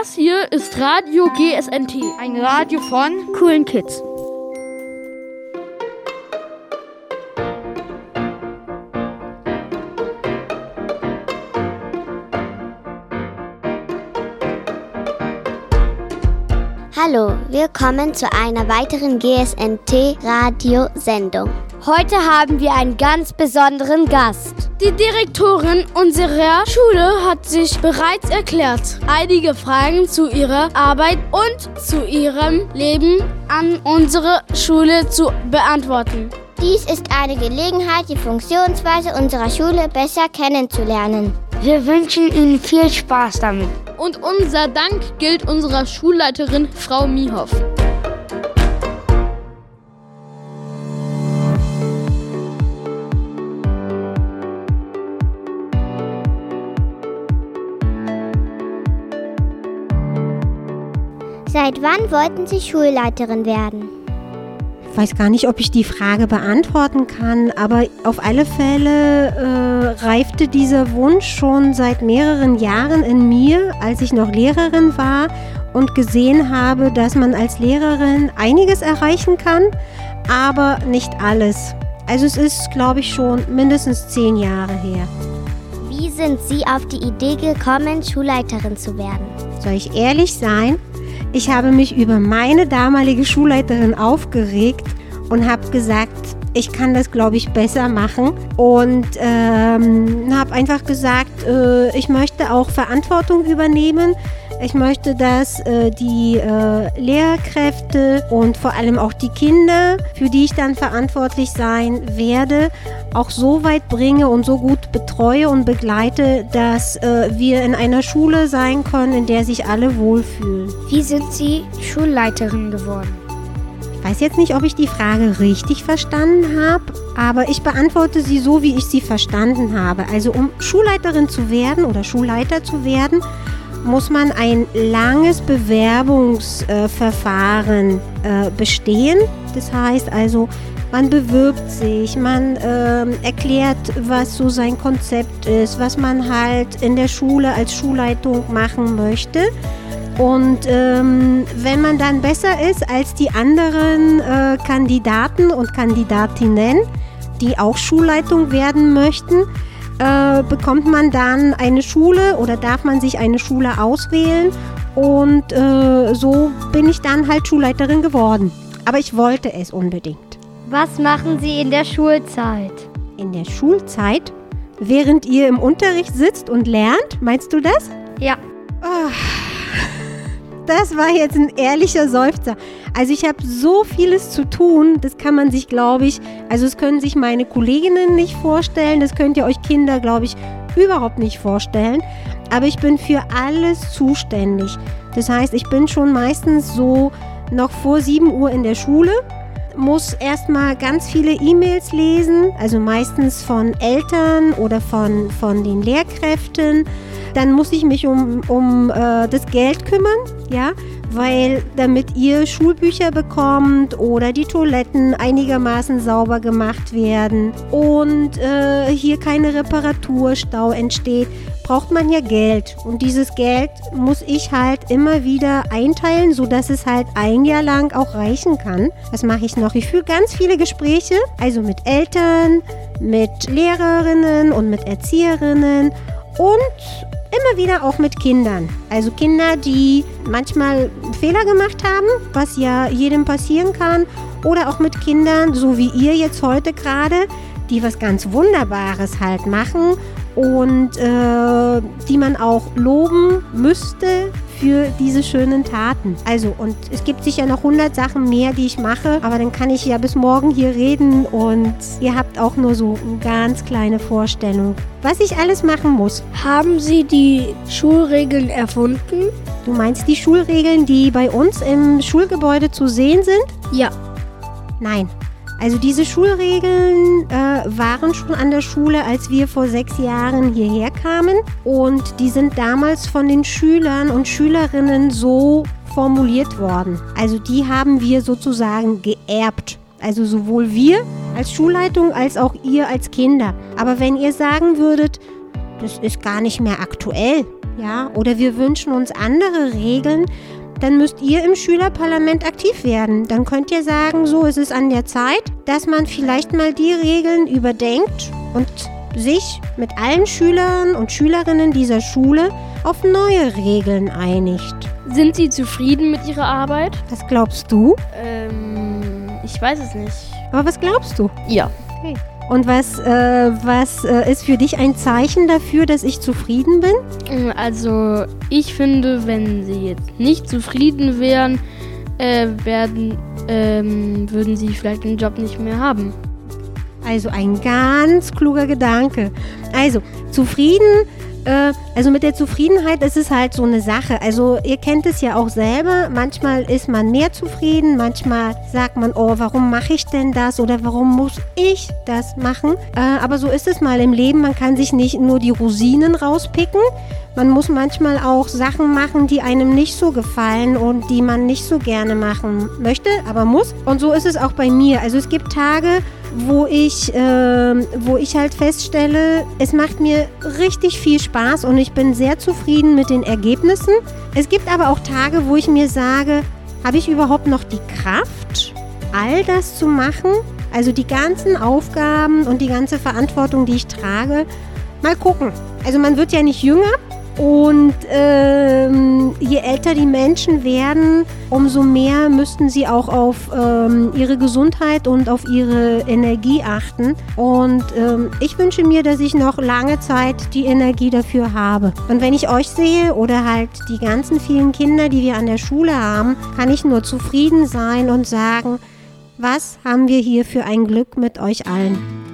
Das hier ist Radio GSNT. Ein Radio von coolen Kids. Hallo, willkommen zu einer weiteren GSNT-Radiosendung. Heute haben wir einen ganz besonderen Gast. Die Direktorin unserer Schule hat sich bereits erklärt, einige Fragen zu ihrer Arbeit und zu ihrem Leben an unsere Schule zu beantworten. Dies ist eine Gelegenheit, die Funktionsweise unserer Schule besser kennenzulernen. Wir wünschen Ihnen viel Spaß damit. Und unser Dank gilt unserer Schulleiterin Frau Miehoff. Seit wann wollten Sie Schulleiterin werden? Ich weiß gar nicht, ob ich die Frage beantworten kann, aber auf alle Fälle äh, reifte dieser Wunsch schon seit mehreren Jahren in mir, als ich noch Lehrerin war und gesehen habe, dass man als Lehrerin einiges erreichen kann, aber nicht alles. Also es ist, glaube ich, schon mindestens zehn Jahre her. Wie sind Sie auf die Idee gekommen, Schulleiterin zu werden? Soll ich ehrlich sein? Ich habe mich über meine damalige Schulleiterin aufgeregt und habe gesagt, ich kann das, glaube ich, besser machen. Und ähm, habe einfach gesagt, äh, ich möchte auch Verantwortung übernehmen. Ich möchte, dass äh, die äh, Lehrkräfte und vor allem auch die Kinder, für die ich dann verantwortlich sein werde, auch so weit bringe und so gut betreue und begleite, dass äh, wir in einer Schule sein können, in der sich alle wohlfühlen. Wie sind Sie Schulleiterin geworden? Ich weiß jetzt nicht, ob ich die Frage richtig verstanden habe, aber ich beantworte sie so, wie ich sie verstanden habe. Also um Schulleiterin zu werden oder Schulleiter zu werden, muss man ein langes Bewerbungsverfahren äh, bestehen. Das heißt also, man bewirbt sich, man äh, erklärt, was so sein Konzept ist, was man halt in der Schule als Schulleitung machen möchte. Und ähm, wenn man dann besser ist als die anderen äh, Kandidaten und Kandidatinnen, die auch Schulleitung werden möchten, äh, bekommt man dann eine Schule oder darf man sich eine Schule auswählen. Und äh, so bin ich dann halt Schulleiterin geworden. Aber ich wollte es unbedingt. Was machen Sie in der Schulzeit? In der Schulzeit? Während ihr im Unterricht sitzt und lernt? Meinst du das? Ja. Oh, das war jetzt ein ehrlicher Seufzer. Also ich habe so vieles zu tun, das kann man sich, glaube ich, also das können sich meine Kolleginnen nicht vorstellen, das könnt ihr euch Kinder, glaube ich, überhaupt nicht vorstellen. Aber ich bin für alles zuständig. Das heißt, ich bin schon meistens so noch vor 7 Uhr in der Schule muss erstmal ganz viele E-Mails lesen, also meistens von Eltern oder von, von den Lehrkräften. Dann muss ich mich um, um äh, das Geld kümmern, ja, weil damit ihr Schulbücher bekommt oder die Toiletten einigermaßen sauber gemacht werden und äh, hier keine Reparaturstau entsteht, braucht man ja Geld. Und dieses Geld muss ich halt immer wieder einteilen, sodass es halt ein Jahr lang auch reichen kann. Was mache ich noch? Ich führe ganz viele Gespräche, also mit Eltern, mit Lehrerinnen und mit Erzieherinnen und immer wieder auch mit Kindern. Also Kinder, die manchmal Fehler gemacht haben, was ja jedem passieren kann. Oder auch mit Kindern, so wie ihr jetzt heute gerade, die was ganz Wunderbares halt machen und äh, die man auch loben müsste für diese schönen Taten. Also, und es gibt sicher noch 100 Sachen mehr, die ich mache, aber dann kann ich ja bis morgen hier reden und ihr habt auch nur so eine ganz kleine Vorstellung, was ich alles machen muss. Haben Sie die Schulregeln erfunden? Du meinst die Schulregeln, die bei uns im Schulgebäude zu sehen sind? Ja. Nein. Also diese Schulregeln äh, waren schon an der Schule, als wir vor sechs Jahren hierher kamen. Und die sind damals von den Schülern und Schülerinnen so formuliert worden. Also die haben wir sozusagen geerbt. Also sowohl wir als Schulleitung als auch ihr als Kinder. Aber wenn ihr sagen würdet, das ist gar nicht mehr aktuell, ja, oder wir wünschen uns andere Regeln, dann müsst ihr im Schülerparlament aktiv werden. Dann könnt ihr sagen, so ist es an der Zeit, dass man vielleicht mal die Regeln überdenkt und sich mit allen Schülern und Schülerinnen dieser Schule auf neue Regeln einigt. Sind Sie zufrieden mit Ihrer Arbeit? Was glaubst du? Ähm, ich weiß es nicht. Aber was glaubst du? Ja. Okay. Und was, äh, was äh, ist für dich ein Zeichen dafür, dass ich zufrieden bin? Also, ich finde, wenn Sie jetzt nicht zufrieden wären, äh, werden, ähm, würden Sie vielleicht den Job nicht mehr haben. Also ein ganz kluger Gedanke. Also, zufrieden äh, also mit der Zufriedenheit ist es halt so eine Sache. Also ihr kennt es ja auch selber. Manchmal ist man mehr zufrieden, manchmal sagt man, oh, warum mache ich denn das oder warum muss ich das machen? Äh, aber so ist es mal im Leben. Man kann sich nicht nur die Rosinen rauspicken. Man muss manchmal auch Sachen machen, die einem nicht so gefallen und die man nicht so gerne machen möchte, aber muss. Und so ist es auch bei mir. Also es gibt Tage, wo ich, äh, wo ich halt feststelle, es macht mir richtig viel Spaß und ich bin sehr zufrieden mit den Ergebnissen. Es gibt aber auch Tage, wo ich mir sage, habe ich überhaupt noch die Kraft, all das zu machen? Also die ganzen Aufgaben und die ganze Verantwortung, die ich trage. Mal gucken. Also man wird ja nicht jünger, und ähm, je älter die Menschen werden, umso mehr müssten sie auch auf ähm, ihre Gesundheit und auf ihre Energie achten. Und ähm, ich wünsche mir, dass ich noch lange Zeit die Energie dafür habe. Und wenn ich euch sehe oder halt die ganzen vielen Kinder, die wir an der Schule haben, kann ich nur zufrieden sein und sagen, was haben wir hier für ein Glück mit euch allen.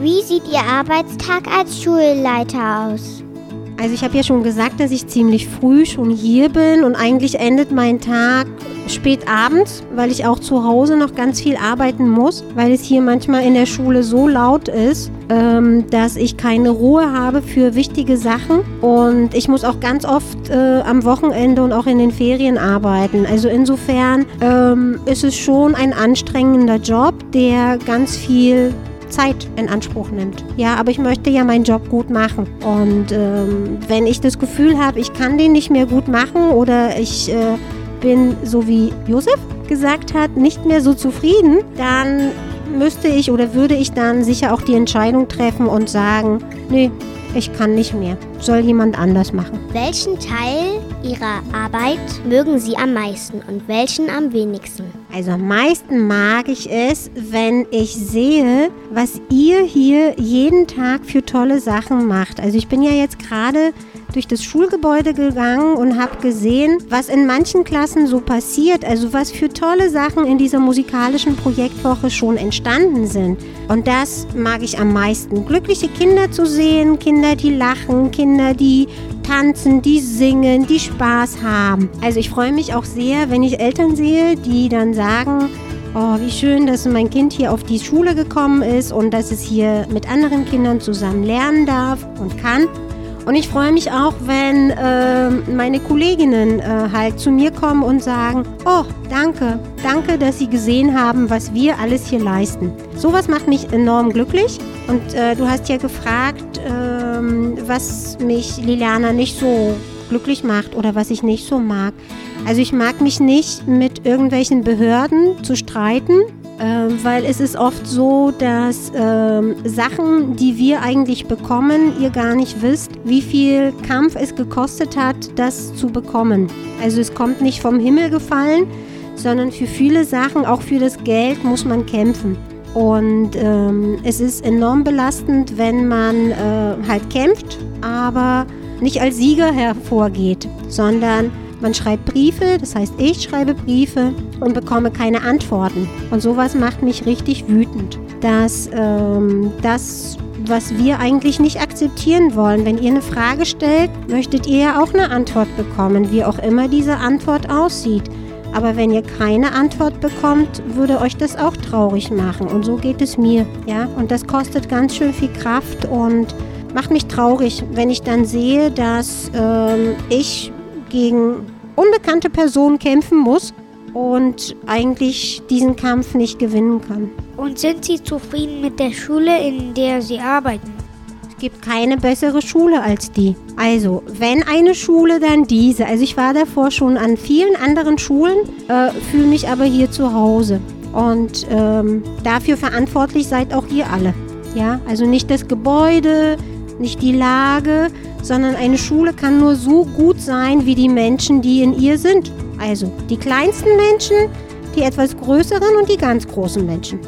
Wie sieht Ihr Arbeitstag als Schulleiter aus? Also ich habe ja schon gesagt, dass ich ziemlich früh schon hier bin und eigentlich endet mein Tag spät abends, weil ich auch zu Hause noch ganz viel arbeiten muss, weil es hier manchmal in der Schule so laut ist, ähm, dass ich keine Ruhe habe für wichtige Sachen und ich muss auch ganz oft äh, am Wochenende und auch in den Ferien arbeiten. Also insofern ähm, ist es schon ein anstrengender Job, der ganz viel Zeit in Anspruch nimmt. Ja, aber ich möchte ja meinen Job gut machen. Und ähm, wenn ich das Gefühl habe, ich kann den nicht mehr gut machen oder ich äh, bin, so wie Josef gesagt hat, nicht mehr so zufrieden, dann müsste ich oder würde ich dann sicher auch die Entscheidung treffen und sagen, nee, ich kann nicht mehr. Soll jemand anders machen. Welchen Teil Ihrer Arbeit mögen Sie am meisten und welchen am wenigsten? Also am meisten mag ich es, wenn ich sehe, was ihr hier jeden Tag für tolle Sachen macht. Also ich bin ja jetzt gerade durch das Schulgebäude gegangen und habe gesehen, was in manchen Klassen so passiert, also was für tolle Sachen in dieser musikalischen Projektwoche schon entstanden sind. Und das mag ich am meisten. Glückliche Kinder zu sehen, Kinder, die lachen, Kinder, die tanzen, die singen, die Spaß haben. Also ich freue mich auch sehr, wenn ich Eltern sehe, die dann sagen, Oh, wie schön, dass mein Kind hier auf die Schule gekommen ist und dass es hier mit anderen Kindern zusammen lernen darf und kann. Und ich freue mich auch, wenn äh, meine Kolleginnen äh, halt zu mir kommen und sagen, oh, danke, danke, dass Sie gesehen haben, was wir alles hier leisten. Sowas macht mich enorm glücklich. Und äh, du hast ja gefragt, ähm, was mich Liliana nicht so glücklich macht oder was ich nicht so mag. Also ich mag mich nicht mit irgendwelchen Behörden zu streiten ähm, weil es ist oft so, dass ähm, Sachen, die wir eigentlich bekommen, ihr gar nicht wisst, wie viel Kampf es gekostet hat, das zu bekommen. Also es kommt nicht vom Himmel gefallen, sondern für viele Sachen, auch für das Geld, muss man kämpfen. Und ähm, es ist enorm belastend, wenn man äh, halt kämpft, aber nicht als Sieger hervorgeht, sondern man schreibt Briefe, das heißt, ich schreibe Briefe und bekomme keine Antworten. Und sowas macht mich richtig wütend, dass ähm, das was wir eigentlich nicht akzeptieren wollen. Wenn ihr eine Frage stellt, möchtet ihr ja auch eine Antwort bekommen, wie auch immer diese Antwort aussieht. Aber wenn ihr keine Antwort bekommt, würde euch das auch traurig machen. Und so geht es mir. Ja? Und das kostet ganz schön viel Kraft und macht mich traurig, wenn ich dann sehe, dass ähm, ich gegen unbekannte Personen kämpfen muss und eigentlich diesen Kampf nicht gewinnen kann. Und sind Sie zufrieden mit der Schule, in der Sie arbeiten? Es gibt keine bessere Schule als die. Also, wenn eine Schule, dann diese. Also ich war davor schon an vielen anderen Schulen, äh, fühle mich aber hier zu Hause. Und ähm, dafür verantwortlich seid auch ihr alle. Ja, also nicht das Gebäude, nicht die Lage, sondern eine Schule kann nur so gut sein wie die Menschen, die in ihr sind. Also die kleinsten Menschen, die etwas größeren und die ganz großen Menschen.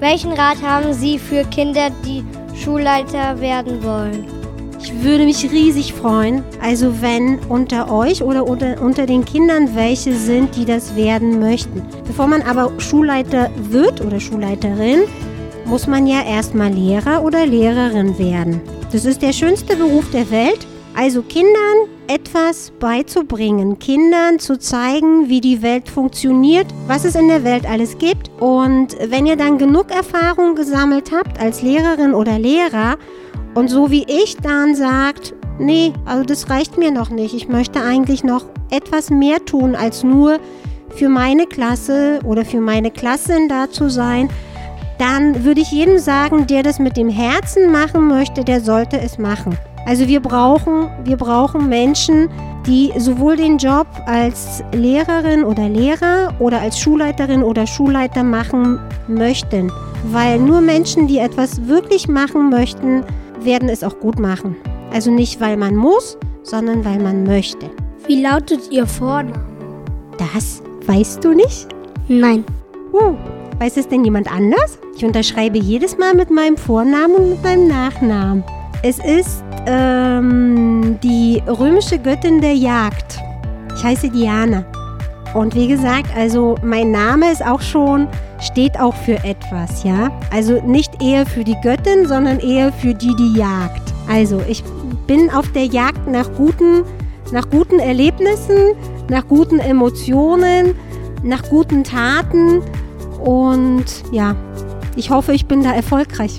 Welchen Rat haben Sie für Kinder, die Schulleiter werden wollen? Ich würde mich riesig freuen, also wenn unter euch oder unter, unter den Kindern welche sind, die das werden möchten. Bevor man aber Schulleiter wird oder Schulleiterin, muss man ja erstmal Lehrer oder Lehrerin werden. Das ist der schönste Beruf der Welt. Also Kindern etwas beizubringen, Kindern zu zeigen, wie die Welt funktioniert, was es in der Welt alles gibt. Und wenn ihr dann genug Erfahrung gesammelt habt als Lehrerin oder Lehrer und so wie ich dann sagt, nee, also das reicht mir noch nicht. Ich möchte eigentlich noch etwas mehr tun, als nur für meine Klasse oder für meine Klassen da zu sein, dann würde ich jedem sagen, der das mit dem Herzen machen möchte, der sollte es machen. Also wir brauchen, wir brauchen Menschen, die sowohl den Job als Lehrerin oder Lehrer oder als Schulleiterin oder Schulleiter machen möchten. Weil nur Menschen, die etwas wirklich machen möchten, werden es auch gut machen. Also nicht, weil man muss, sondern weil man möchte. Wie lautet Ihr Vorname? Das weißt du nicht? Nein. Uh, weiß es denn jemand anders? Ich unterschreibe jedes Mal mit meinem Vornamen und mit meinem Nachnamen. Es ist ähm, die römische Göttin der Jagd. Ich heiße Diana. Und wie gesagt, also mein Name ist auch schon, steht auch für etwas, ja. Also nicht eher für die Göttin, sondern eher für die, die jagt. Also ich bin auf der Jagd nach guten, nach guten Erlebnissen, nach guten Emotionen, nach guten Taten und ja, ich hoffe, ich bin da erfolgreich.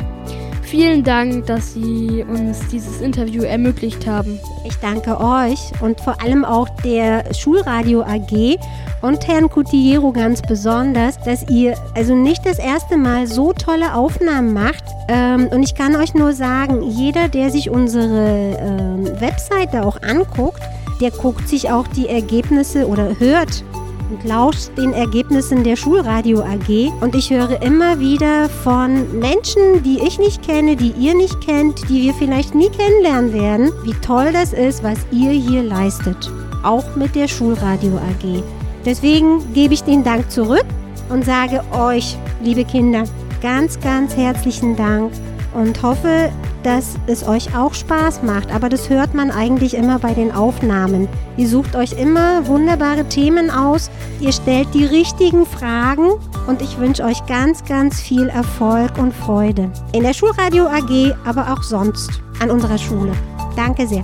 Vielen Dank, dass Sie uns dieses Interview ermöglicht haben. Ich danke euch und vor allem auch der Schulradio AG und Herrn Coutiero ganz besonders, dass ihr also nicht das erste Mal so tolle Aufnahmen macht. Ähm, und ich kann euch nur sagen, jeder, der sich unsere ähm, Webseite auch anguckt, der guckt sich auch die Ergebnisse oder hört und lauscht den Ergebnissen der Schulradio AG. Und ich höre immer wieder von Menschen, die ich nicht kenne, die ihr nicht kennt, die wir vielleicht nie kennenlernen werden, wie toll das ist, was ihr hier leistet. Auch mit der Schulradio AG. Deswegen gebe ich den Dank zurück und sage euch, liebe Kinder, ganz, ganz herzlichen Dank und hoffe, dass es euch auch Spaß macht. Aber das hört man eigentlich immer bei den Aufnahmen. Ihr sucht euch immer wunderbare Themen aus, ihr stellt die richtigen Fragen und ich wünsche euch ganz, ganz viel Erfolg und Freude. In der Schulradio AG, aber auch sonst an unserer Schule. Danke sehr.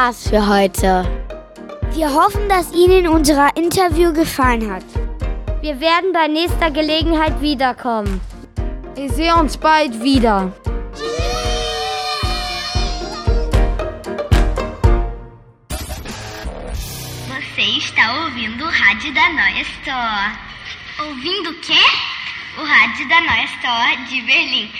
War's für heute. Wir hoffen, dass Ihnen unser Interview gefallen hat. Wir werden bei nächster Gelegenheit wiederkommen. Ich sehe uns bald wieder. Você está ouvindo o rádio da Noia Store. Ouvindo o quê? O rádio da Noia Store de Berlim.